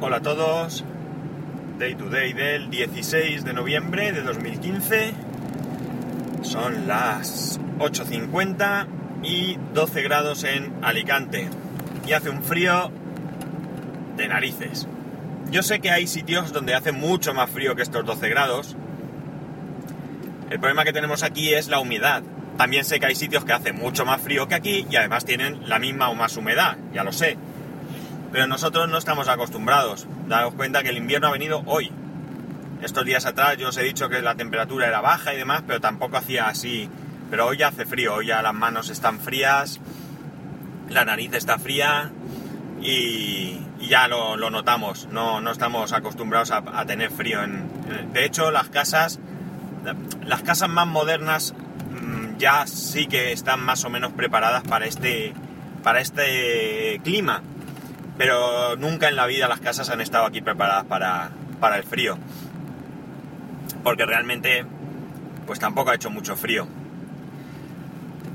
Hola a todos. Day to day del 16 de noviembre de 2015. Son las 8.50 y 12 grados en Alicante. Y hace un frío de narices. Yo sé que hay sitios donde hace mucho más frío que estos 12 grados. El problema que tenemos aquí es la humedad. También sé que hay sitios que hace mucho más frío que aquí y además tienen la misma o más humedad, ya lo sé. Pero nosotros no estamos acostumbrados. Daos cuenta que el invierno ha venido hoy. Estos días atrás yo os he dicho que la temperatura era baja y demás, pero tampoco hacía así. Pero hoy ya hace frío, hoy ya las manos están frías, la nariz está fría y, ya lo, notamos. No, no, estamos acostumbrados a, tener frío. De hecho, las casas, las casas más modernas ya sí que están más o menos preparadas para este, para este clima. Pero nunca en la vida las casas han estado aquí preparadas para, para el frío. Porque realmente, pues tampoco ha hecho mucho frío.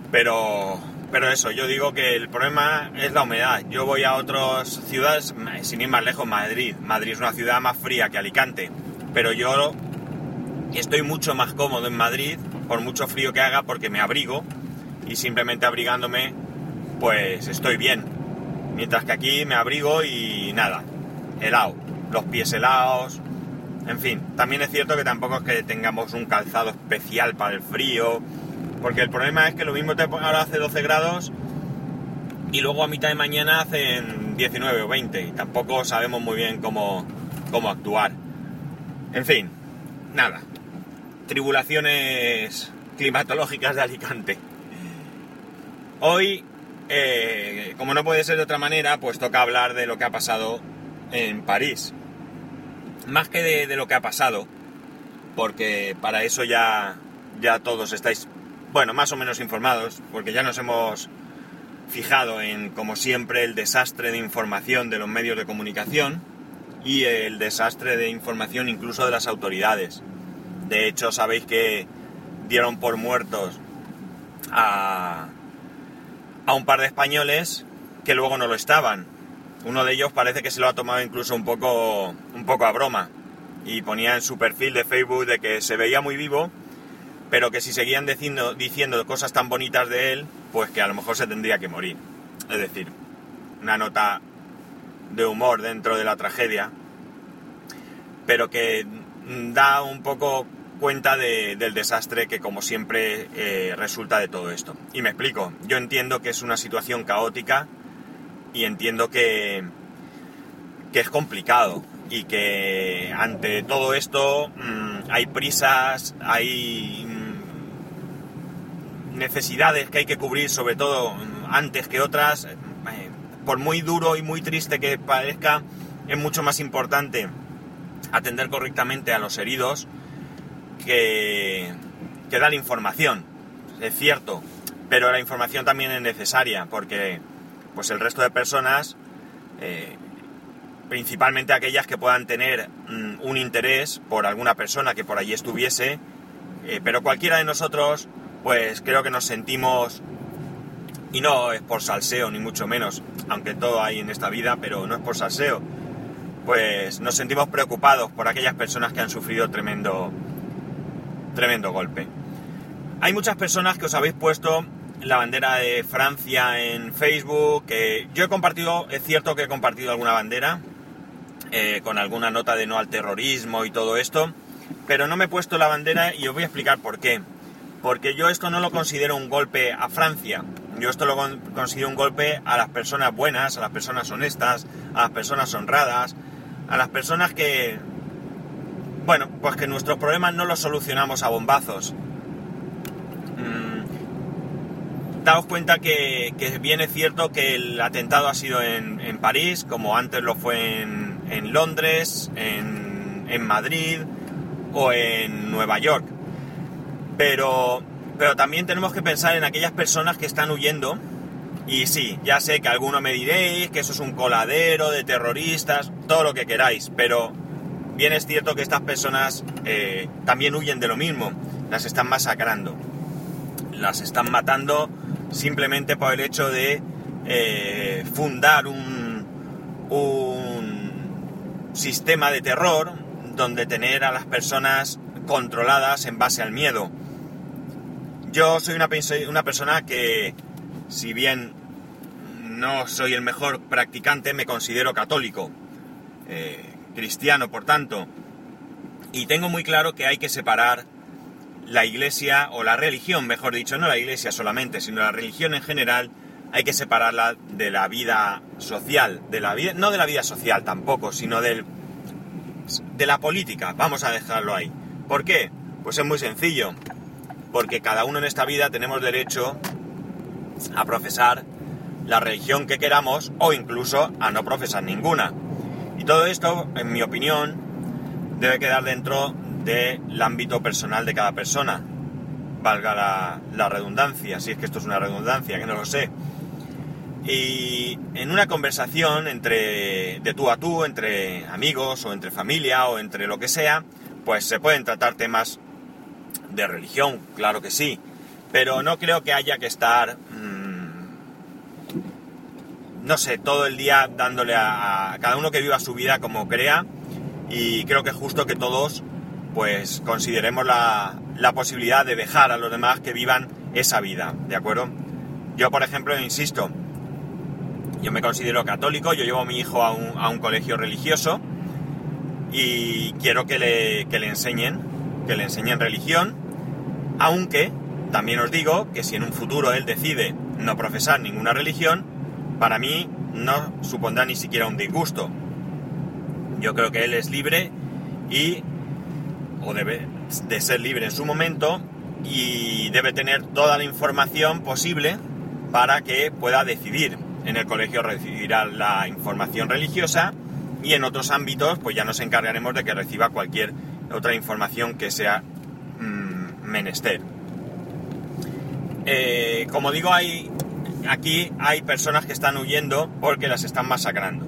Pero, pero eso, yo digo que el problema es la humedad. Yo voy a otras ciudades, sin ir más lejos, Madrid. Madrid es una ciudad más fría que Alicante. Pero yo estoy mucho más cómodo en Madrid por mucho frío que haga porque me abrigo y simplemente abrigándome pues estoy bien. Mientras que aquí me abrigo y nada, helado, los pies helados, en fin, también es cierto que tampoco es que tengamos un calzado especial para el frío, porque el problema es que lo mismo te ahora hace 12 grados y luego a mitad de mañana hacen 19 o 20 y tampoco sabemos muy bien cómo, cómo actuar. En fin, nada, tribulaciones climatológicas de Alicante. Hoy, eh, como no puede ser de otra manera, pues toca hablar de lo que ha pasado en París. Más que de, lo que ha pasado, porque para eso ya, ya todos estáis, bueno, más o menos informados, porque ya nos hemos fijado en, como siempre, el desastre de información de los medios de comunicación y el desastre de información incluso de las autoridades. De hecho, sabéis que dieron por muertos a, un par de españoles que luego no lo estaban. Uno de ellos parece que se lo ha tomado incluso un poco, un poco a broma. Y ponía en su perfil de Facebook de que se veía muy vivo, pero que si seguían diciendo, diciendo cosas tan bonitas de él, pues que a lo mejor se tendría que morir. Es decir, una nota de humor dentro de la tragedia, pero que da un poco cuenta del desastre que como siempre eh, resulta de todo esto. Y me explico, yo entiendo que es una situación caótica y entiendo que, que es complicado y que ante todo esto mm, hay prisas, hay mm, necesidades que hay que cubrir sobre todo mm, antes que otras. Eh, por muy duro y muy triste que parezca, es mucho más importante atender correctamente a los heridos que, que la información, es cierto, pero la información también es necesaria porque pues el resto de personas, eh, principalmente aquellas que puedan tener mm, un interés por alguna persona que por allí estuviese, eh, pero cualquiera de nosotros, pues creo que nos sentimos, y no es por salseo ni mucho menos, aunque todo hay en esta vida, pero no es por salseo, pues nos sentimos preocupados por aquellas personas que han sufrido tremendo, tremendo golpe. Hay muchas personas que os habéis puesto la bandera de Francia en Facebook. yo he compartido, es cierto que he compartido alguna bandera eh, con alguna nota de no al terrorismo y todo esto, pero no me he puesto la bandera y os voy a explicar por qué. Porque yo esto no lo considero un golpe a Francia. Yo esto lo considero un golpe a las personas buenas, a las personas honestas, a las personas honradas, a las personas que, bueno, pues que nuestros problemas no los solucionamos a bombazos. Mm, daos cuenta que, que, bien es cierto que el atentado ha sido en, París, como antes lo fue en, en Londres, en, en, Madrid o en Nueva York. Pero, pero también tenemos que pensar en aquellas personas que están huyendo y sí, ya sé que alguno me diréis que eso es un coladero de terroristas, todo lo que queráis, pero bien es cierto que estas personas eh, también huyen de lo mismo, las están masacrando, las están matando simplemente por el hecho de eh, fundar un, un, sistema de terror donde tener a las personas controladas en base al miedo. Yo soy una, persona que, si bien no soy el mejor practicante, me considero católico, eh, cristiano por tanto, y tengo muy claro que hay que separar la iglesia o la religión, mejor dicho, no la iglesia solamente, sino la religión en general, hay que separarla de la vida social, de la vida, no de la vida social tampoco, sino del, de la política, vamos a dejarlo ahí. ¿Por qué? Pues es muy sencillo, porque cada uno en esta vida tenemos derecho a profesar la religión que queramos o incluso a no profesar ninguna. Y todo esto, en mi opinión, debe quedar dentro del ámbito personal de cada persona. Valga la, redundancia, si es que esto es una redundancia, que no lo sé. Y en una conversación entre de tú a tú, entre amigos o entre familia o entre lo que sea, pues se pueden tratar temas de religión, claro que sí, pero no creo que haya que estar, no sé, todo el día dándole a, a, cada uno que viva su vida como crea y creo que es justo que todos pues consideremos la, posibilidad de dejar a los demás que vivan esa vida, ¿de acuerdo? Yo, por ejemplo, insisto, yo me considero católico, yo llevo a mi hijo a un, colegio religioso y quiero que le, que le enseñen, que le enseñen religión, aunque también os digo que si en un futuro él decide no profesar ninguna religión, para mí no supondrá ni siquiera un disgusto. Yo creo que él es libre y o debe de ser libre en su momento y debe tener toda la información posible para que pueda decidir. En el colegio recibirá la información religiosa y en otros ámbitos pues ya nos encargaremos de que reciba cualquier otra información que sea mmm, menester. Eh, como digo, hay, aquí hay personas que están huyendo porque las están masacrando.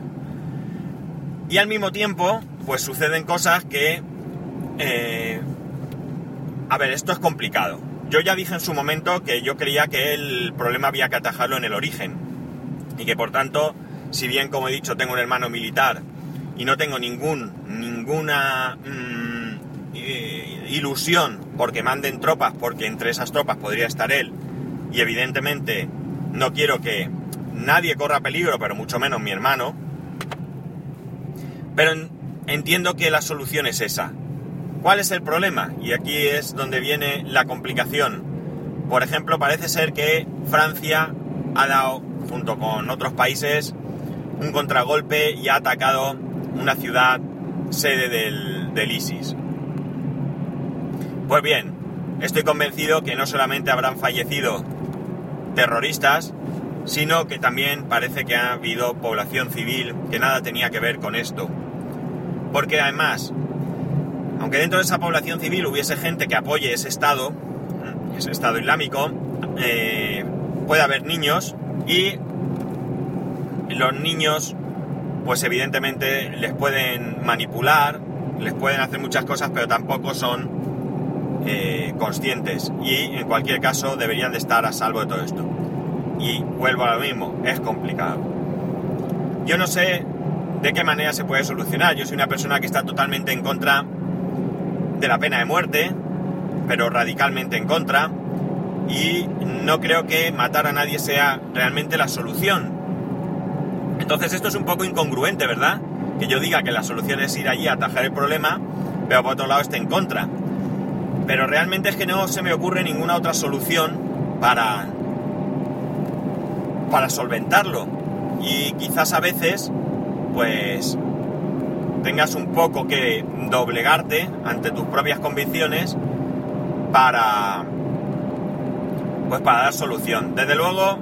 Y al mismo tiempo, pues suceden cosas que eh, a ver, esto es complicado. Yo ya dije en su momento que yo creía que el problema había que atajarlo en el origen. Y que por tanto, si bien como he dicho tengo un hermano militar y no tengo ningún, ninguna mm, ilusión porque manden tropas, porque entre esas tropas podría estar él, y evidentemente no quiero que nadie corra peligro, pero mucho menos mi hermano, pero entiendo que la solución es esa, ¿Cuál es el problema? Y aquí es donde viene la complicación. Por ejemplo, parece ser que Francia ha dado, junto con otros países, un contragolpe y ha atacado una ciudad sede del, ISIS. Pues bien, estoy convencido que no solamente habrán fallecido terroristas, sino que también parece que ha habido población civil que nada tenía que ver con esto. Porque además, aunque dentro de esa población civil hubiese gente que apoye ese Estado, ese Estado Islámico, eh, puede haber niños y los niños, pues evidentemente les pueden manipular, les pueden hacer muchas cosas, pero tampoco son eh, conscientes y en cualquier caso deberían de estar a salvo de todo esto. Y vuelvo a lo mismo, es complicado. Yo no sé de qué manera se puede solucionar. Yo soy una persona que está totalmente en contra de la pena de muerte, pero radicalmente en contra, y no creo que matar a nadie sea realmente la solución. Entonces esto es un poco incongruente, ¿verdad? Que yo diga que la solución es ir allí a atajar el problema, pero por otro lado esté en contra. Pero realmente es que no se me ocurre ninguna otra solución para, para solventarlo. Y quizás a veces, pues tengas un poco que doblegarte ante tus propias convicciones para pues para dar solución. Desde luego,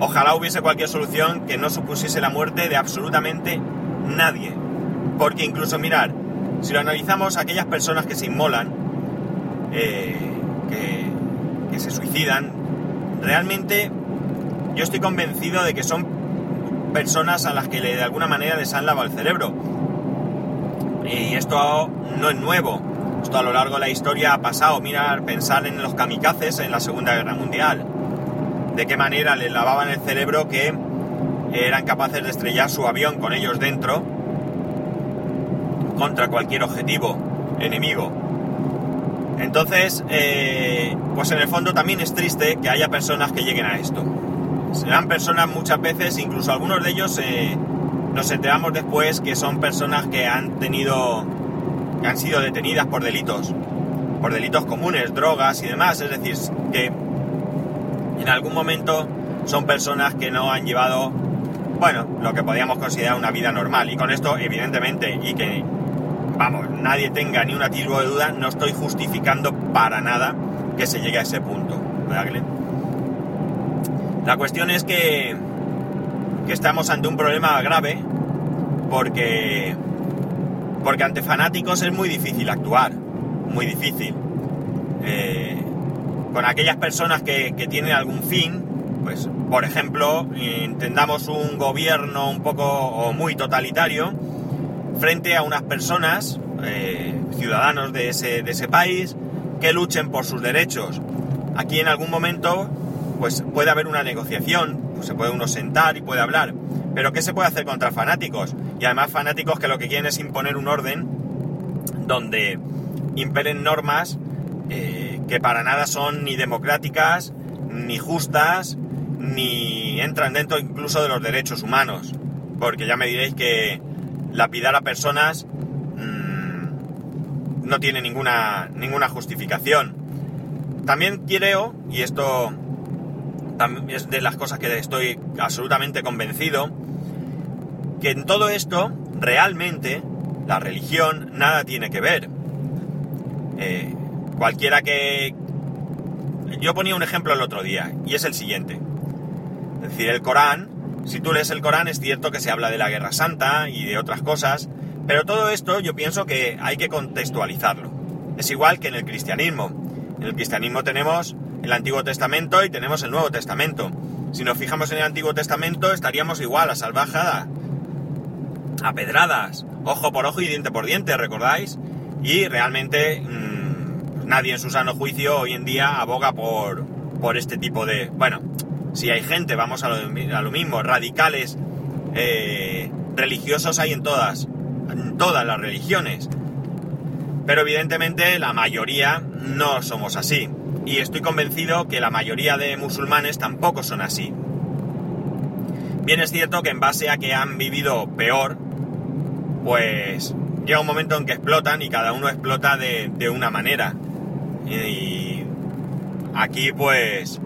ojalá hubiese cualquier solución que no supusiese la muerte de absolutamente nadie. Porque incluso mirar, si lo analizamos, aquellas personas que se inmolan, eh, que, que se suicidan, realmente yo estoy convencido de que son personas a las que de alguna manera les han lavado el cerebro y esto no es nuevo. Esto a lo largo de la historia ha pasado. Mirar, pensar en los kamikazes en la Segunda Guerra Mundial. De qué manera les lavaban el cerebro que eran capaces de estrellar su avión con ellos dentro contra cualquier objetivo enemigo. Entonces, eh, pues en el fondo también es triste que haya personas que lleguen a esto. Serán personas muchas veces, incluso algunos de ellos eh, nos enteramos después que son personas que han tenido, que han sido detenidas por delitos, por delitos comunes, drogas y demás. Es decir, que en algún momento son personas que no han llevado, bueno, lo que podríamos considerar una vida normal. Y con esto, evidentemente, y que, vamos, nadie tenga ni un atisbo de duda, no estoy justificando para nada que se llegue a ese punto. ¿Verdad, La cuestión es que, que estamos ante un problema grave porque, porque ante fanáticos es muy difícil actuar, muy difícil. Eh, con aquellas personas que, que tienen algún fin, pues, por ejemplo, entendamos un gobierno un poco o muy totalitario frente a unas personas, eh, ciudadanos de ese, de ese país, que luchen por sus derechos. Aquí en algún momento, pues puede haber una negociación, pues se puede uno sentar y puede hablar. Pero ¿qué se puede hacer contra fanáticos? Y además fanáticos que lo que quieren es imponer un orden donde imperen normas eh, que para nada son ni democráticas, ni justas, ni entran dentro incluso de los derechos humanos. Porque ya me diréis que lapidar a personas mmm, no tiene ninguna, ninguna justificación. También creo, y esto es de las cosas que estoy absolutamente convencido, que en todo esto realmente la religión nada tiene que ver. Eh, cualquiera que... Yo ponía un ejemplo el otro día, y es el siguiente. Es decir, el Corán, si tú lees el Corán es cierto que se habla de la Guerra Santa y de otras cosas, pero todo esto yo pienso que hay que contextualizarlo. Es igual que en el cristianismo. En el cristianismo tenemos el Antiguo Testamento y tenemos el Nuevo Testamento. Si nos fijamos en el Antiguo Testamento estaríamos igual a salvajada, a pedradas, ojo por ojo y diente por diente, ¿recordáis? Y realmente mmm, nadie en su sano juicio hoy en día aboga por, por este tipo de... Bueno, si hay gente, vamos a lo, a lo mismo, radicales eh, religiosos hay en todas, en todas las religiones. Pero evidentemente la mayoría no somos así. Y estoy convencido que la mayoría de musulmanes tampoco son así. Bien es cierto que en base a que han vivido peor, pues llega un momento en que explotan y cada uno explota de, de una manera. Y aquí pues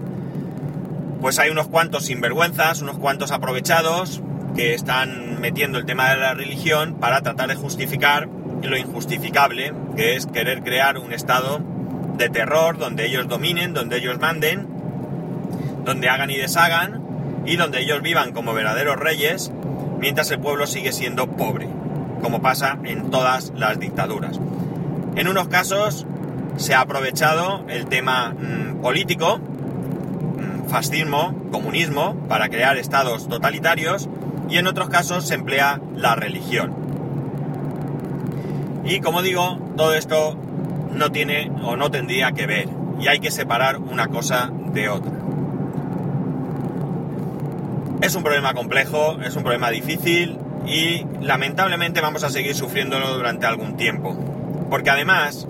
pues hay unos cuantos sinvergüenzas, unos cuantos aprovechados que están metiendo el tema de la religión para tratar de justificar lo injustificable, que es querer crear un estado de terror donde ellos dominen, donde ellos manden, donde hagan y deshagan y donde ellos vivan como verdaderos reyes mientras el pueblo sigue siendo pobre, como pasa en todas las dictaduras. En unos casos se ha aprovechado el tema mmm, político, fascismo, comunismo, para crear estados totalitarios y en otros casos se emplea la religión. Y como digo, todo esto no tiene o no tendría que ver y hay que separar una cosa de otra. Es un problema complejo, es un problema difícil y lamentablemente vamos a seguir sufriéndolo durante algún tiempo. Porque además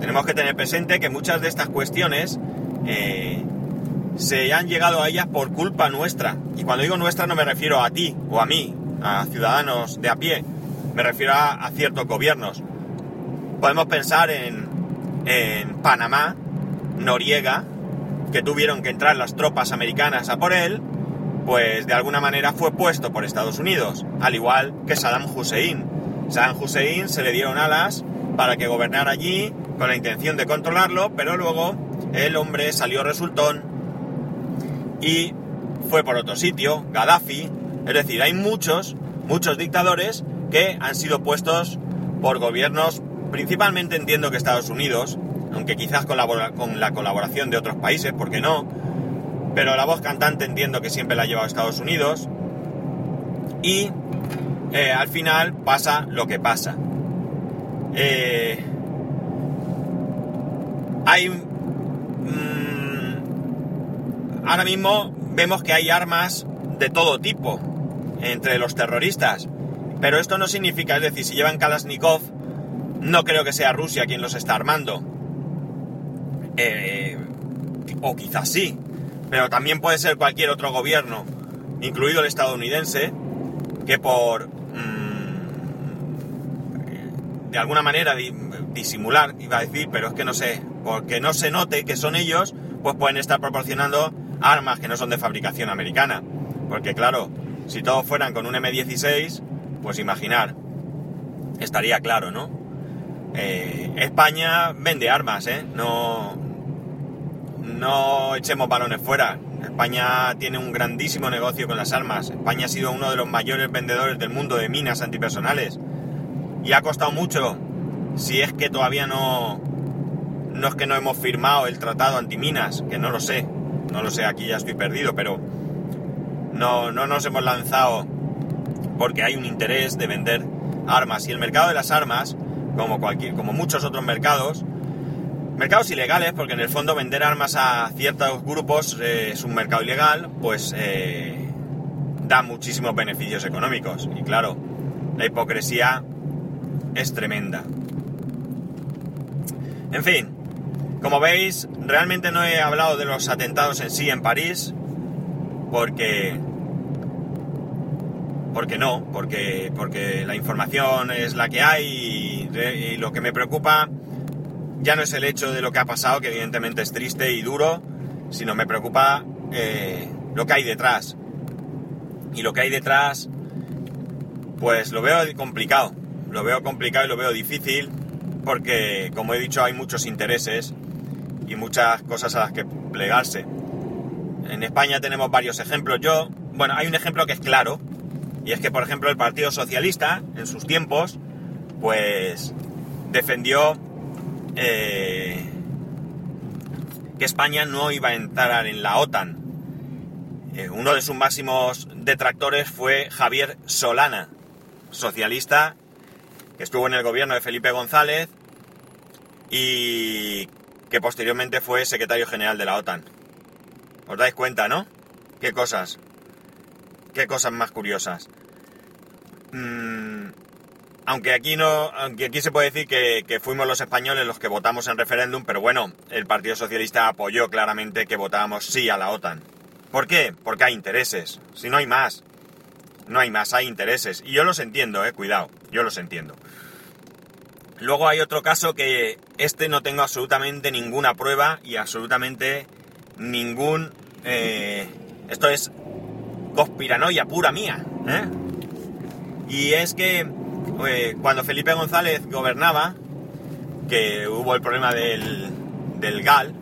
tenemos que tener presente que muchas de estas cuestiones eh, se han llegado a ellas por culpa nuestra. Y cuando digo nuestra no me refiero a ti o a mí, a ciudadanos de a pie, me refiero a, ciertos gobiernos. Podemos pensar en, en Panamá, Noriega, que tuvieron que entrar las tropas americanas a por él, pues de alguna manera fue puesto por Estados Unidos, al igual que Saddam Hussein. Saddam Hussein se le dieron alas para que gobernara allí con la intención de controlarlo, pero luego el hombre salió resultón y fue por otro sitio, Gaddafi, es decir, hay muchos, muchos dictadores que han sido puestos por gobiernos, principalmente entiendo que Estados Unidos, aunque quizás con la colaboración de otros países, ¿por qué no? Pero la voz cantante entiendo que siempre la ha llevado Estados Unidos. Y eh, al final pasa lo que pasa. Eh, hay ahora mismo vemos que hay armas de todo tipo entre los terroristas, Pero esto no significa, es decir, si llevan Kalashnikov, no creo que sea Rusia quien los está armando. Eh, o quizás sí, pero también puede ser cualquier otro gobierno, incluido el estadounidense, que por mm, de alguna manera disimular, iba a decir, pero es que no sé, porque no se note que son ellos, pues pueden estar proporcionando armas que no son de fabricación americana. Porque claro, si todos fueran con un M16, pues imaginar, estaría claro, ¿no? Eh, España vende armas, ¿eh? No, no echemos balones fuera. España tiene un grandísimo negocio con las armas. España ha sido uno de los mayores vendedores del mundo de minas antipersonales. Y ha costado mucho, si es que todavía no... No es que no hemos firmado el tratado antiminas, que no lo sé. No lo sé, aquí ya estoy perdido, pero no, no nos hemos lanzado porque hay un interés de vender armas. Y el mercado de las armas, como, cualquier, como muchos otros mercados, Mercados ilegales, porque en el fondo vender armas a ciertos grupos eh, es un mercado ilegal, pues eh, da muchísimos beneficios económicos. Y claro, la hipocresía es tremenda. En fin, como veis, realmente no he hablado de los atentados en sí en París, porque... Porque no, porque, porque la información es la que hay y lo que me preocupa ya no es el hecho de lo que ha pasado, que evidentemente es triste y duro, sino me preocupa eh, lo que hay detrás. Y lo que hay detrás, pues lo veo complicado. Lo veo complicado y lo veo difícil porque, como he dicho, hay muchos intereses y muchas cosas a las que plegarse. En España tenemos varios ejemplos. Yo, bueno, hay un ejemplo que es claro, y es que, por ejemplo, el Partido Socialista, en sus tiempos, pues defendió eh, que España no iba a entrar en la OTAN. Eh, uno de sus máximos detractores fue Javier Solana, socialista, que estuvo en el gobierno de Felipe González y que posteriormente fue secretario general de la OTAN. ¿Os dais cuenta, no? ¿Qué cosas? ¿Qué cosas más curiosas? Mm, aunque aquí no, aunque aquí se puede decir que, fuimos los españoles los que votamos en referéndum, pero bueno, el Partido Socialista apoyó claramente que votábamos sí a la OTAN. ¿Por qué? Porque hay intereses. Si no hay más, no hay más, hay intereses. Y yo los entiendo, eh, cuidado, yo los entiendo. Luego hay otro caso que este no tengo absolutamente ninguna prueba y absolutamente ningún... Eh, esto es conspiranoia pura mía. ¿eh? Y es que eh, cuando Felipe González gobernaba, que hubo el problema del, del GAL,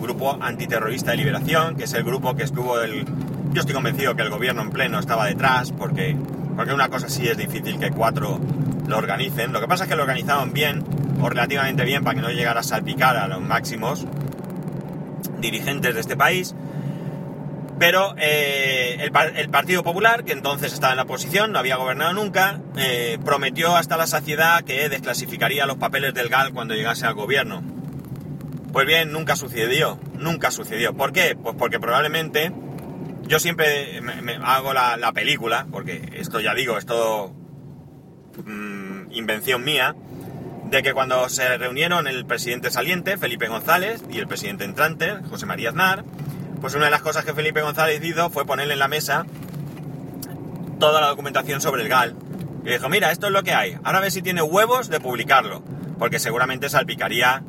Grupo Antiterrorista de Liberación, que es el grupo que estuvo el... Yo estoy convencido que el gobierno en pleno estaba detrás, porque, porque una cosa sí es difícil que cuatro lo organicen. Lo que pasa es que lo organizaron bien, o relativamente bien, para que no llegara a salpicar a los máximos dirigentes de este país. Pero eh, el, Partido Popular, que entonces estaba en la oposición, no había gobernado nunca, eh, prometió hasta la saciedad que desclasificaría los papeles del GAL cuando llegase al gobierno. Pues bien, nunca sucedió, nunca sucedió. ¿Por qué? Pues porque probablemente yo siempre me, hago la, película, porque esto ya digo, es todo mm, invención mía, de que cuando se reunieron el presidente saliente, Felipe González, y el presidente entrante, José María Aznar, pues una de las cosas que Felipe González hizo fue ponerle en la mesa toda la documentación sobre el GAL. Y dijo, mira, esto es lo que hay. Ahora a ver si tiene huevos de publicarlo. Porque seguramente salpicaría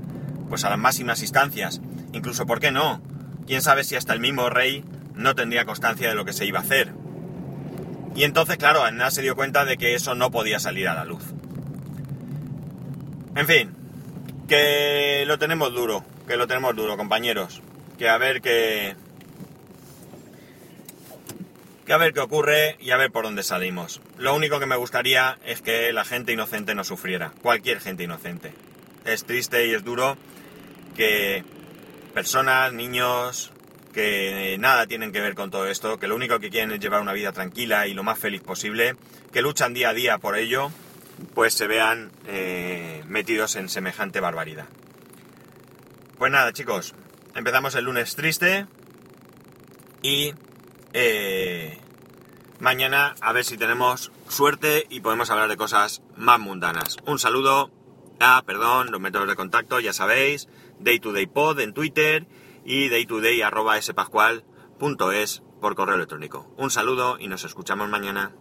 pues a las máximas instancias. Incluso, ¿por qué no? Quién sabe si hasta el mismo rey no tendría constancia de lo que se iba a hacer. Y entonces, claro, Aznar se dio cuenta de que eso no podía salir a la luz. En fin, que lo tenemos duro, que lo tenemos duro, compañeros que a ver qué... Que a ver qué ocurre y a ver por dónde salimos. Lo único que me gustaría es que la gente inocente no sufriera. Cualquier gente inocente. Es triste y es duro que personas, niños, que nada tienen que ver con todo esto, que lo único que quieren es llevar una vida tranquila y lo más feliz posible, que luchan día a día por ello, pues se vean eh, metidos en semejante barbaridad. Pues nada, chicos, empezamos el lunes triste y eh, mañana a ver si tenemos suerte y podemos hablar de cosas más mundanas. Un saludo. Ah, perdón, los métodos de contacto, ya sabéis, daytodaypod en Twitter y daytoday.spascual.es por correo electrónico. Un saludo y nos escuchamos mañana.